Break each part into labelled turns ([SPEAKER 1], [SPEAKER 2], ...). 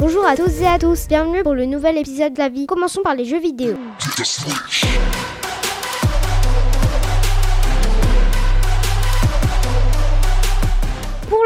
[SPEAKER 1] à tous et à tous, bienvenue pour le nouvel épisode de la vie. Commençons par les jeux vidéo.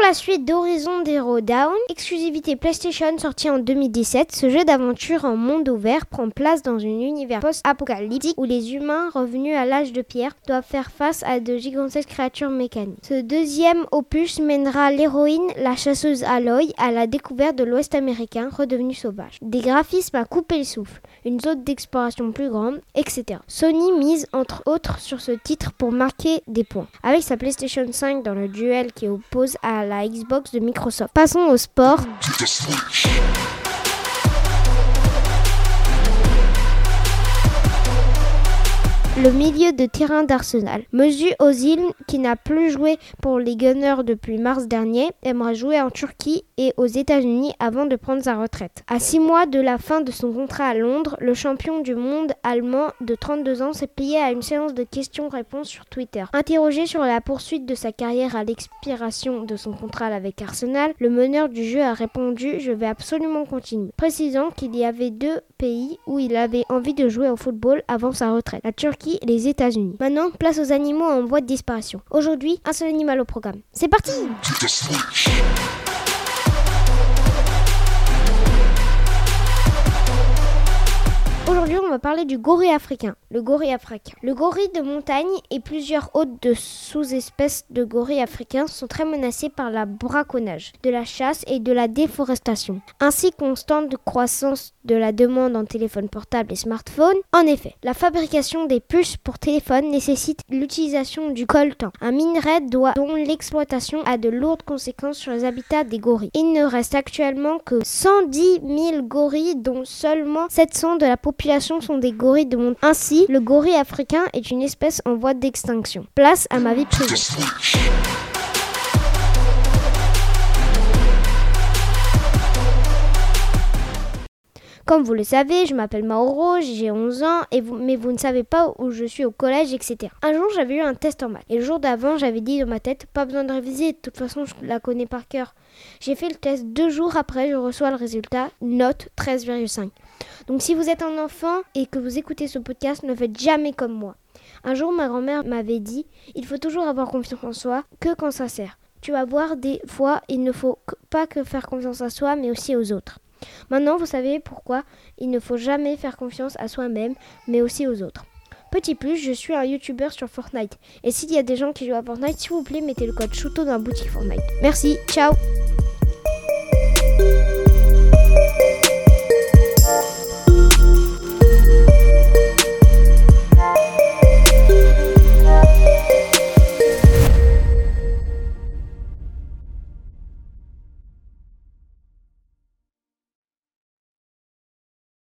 [SPEAKER 1] La suite d'Horizon Zero Dawn, exclusivité PlayStation sortie en 2017, ce jeu d'aventure en monde ouvert prend place dans un univers post-apocalyptique où les humains revenus à l'âge de pierre doivent faire face à de gigantesques créatures mécaniques. Ce deuxième opus mènera l'héroïne, la chasseuse Aloy, à la découverte de l'Ouest américain redevenu sauvage. Des graphismes à couper le souffle, une zone d'exploration plus grande, etc. Sony mise entre autres sur ce titre pour marquer des points. Avec sa PlayStation 5 dans le duel qui oppose à la Xbox de Microsoft. Passons au sport. Le milieu de terrain d'Arsenal. Mesut Ozil, qui n'a plus joué pour les Gunners depuis mars dernier, aimera jouer en Turquie et aux États-Unis avant de prendre sa retraite. À six mois de la fin de son contrat à Londres, le champion du monde allemand de 32 ans s'est plié à une séance de questions-réponses sur Twitter. Interrogé sur la poursuite de sa carrière à l'expiration de son contrat avec Arsenal, le meneur du jeu a répondu Je vais absolument continuer, précisant qu'il y avait deux pays où il avait envie de jouer au football avant sa retraite, la Turquie les États-Unis. Maintenant, place aux animaux en voie de disparition. Aujourd'hui, un seul animal au programme. C'est parti Aujourd'hui, on va parler du gorille africain, le gorille africain. Le gorille de montagne et plusieurs autres sous-espèces de gorilles africains sont très menacés par la braconnage, de la chasse et de la déforestation, ainsi constante croissance de la demande en téléphones portables et smartphones. En effet, la fabrication des puces pour téléphone nécessite l'utilisation du coltan, un minerai dont l'exploitation a de lourdes conséquences sur les habitats des gorilles. Il ne reste actuellement que 110 000 gorilles, dont seulement 700 de la population populations sont des gorilles de monde. Ainsi, le gorille africain est une espèce en voie d'extinction. Place à ma vie privée. Comme vous le savez, je m'appelle Mauro, j'ai 11 ans, et mais vous ne savez pas où je suis au collège, etc. Un jour, j'avais eu un test en maths. Et le jour d'avant, j'avais dit dans ma tête, pas besoin de réviser, de toute façon, je la connais par cœur. J'ai fait le test deux jours après, je reçois le résultat, note 13,5. Donc si vous êtes un enfant et que vous écoutez ce podcast, ne faites jamais comme moi. Un jour, ma grand-mère m'avait dit, il faut toujours avoir confiance en soi, que quand ça sert. Tu vas voir, des fois, il ne faut pas que faire confiance à soi, mais aussi aux autres. Maintenant, vous savez pourquoi il ne faut jamais faire confiance à soi-même, mais aussi aux autres. Petit plus, je suis un youtubeur sur Fortnite. Et s'il y a des gens qui jouent à Fortnite, s'il vous plaît, mettez le code Chouto dans la boutique Fortnite. Merci, ciao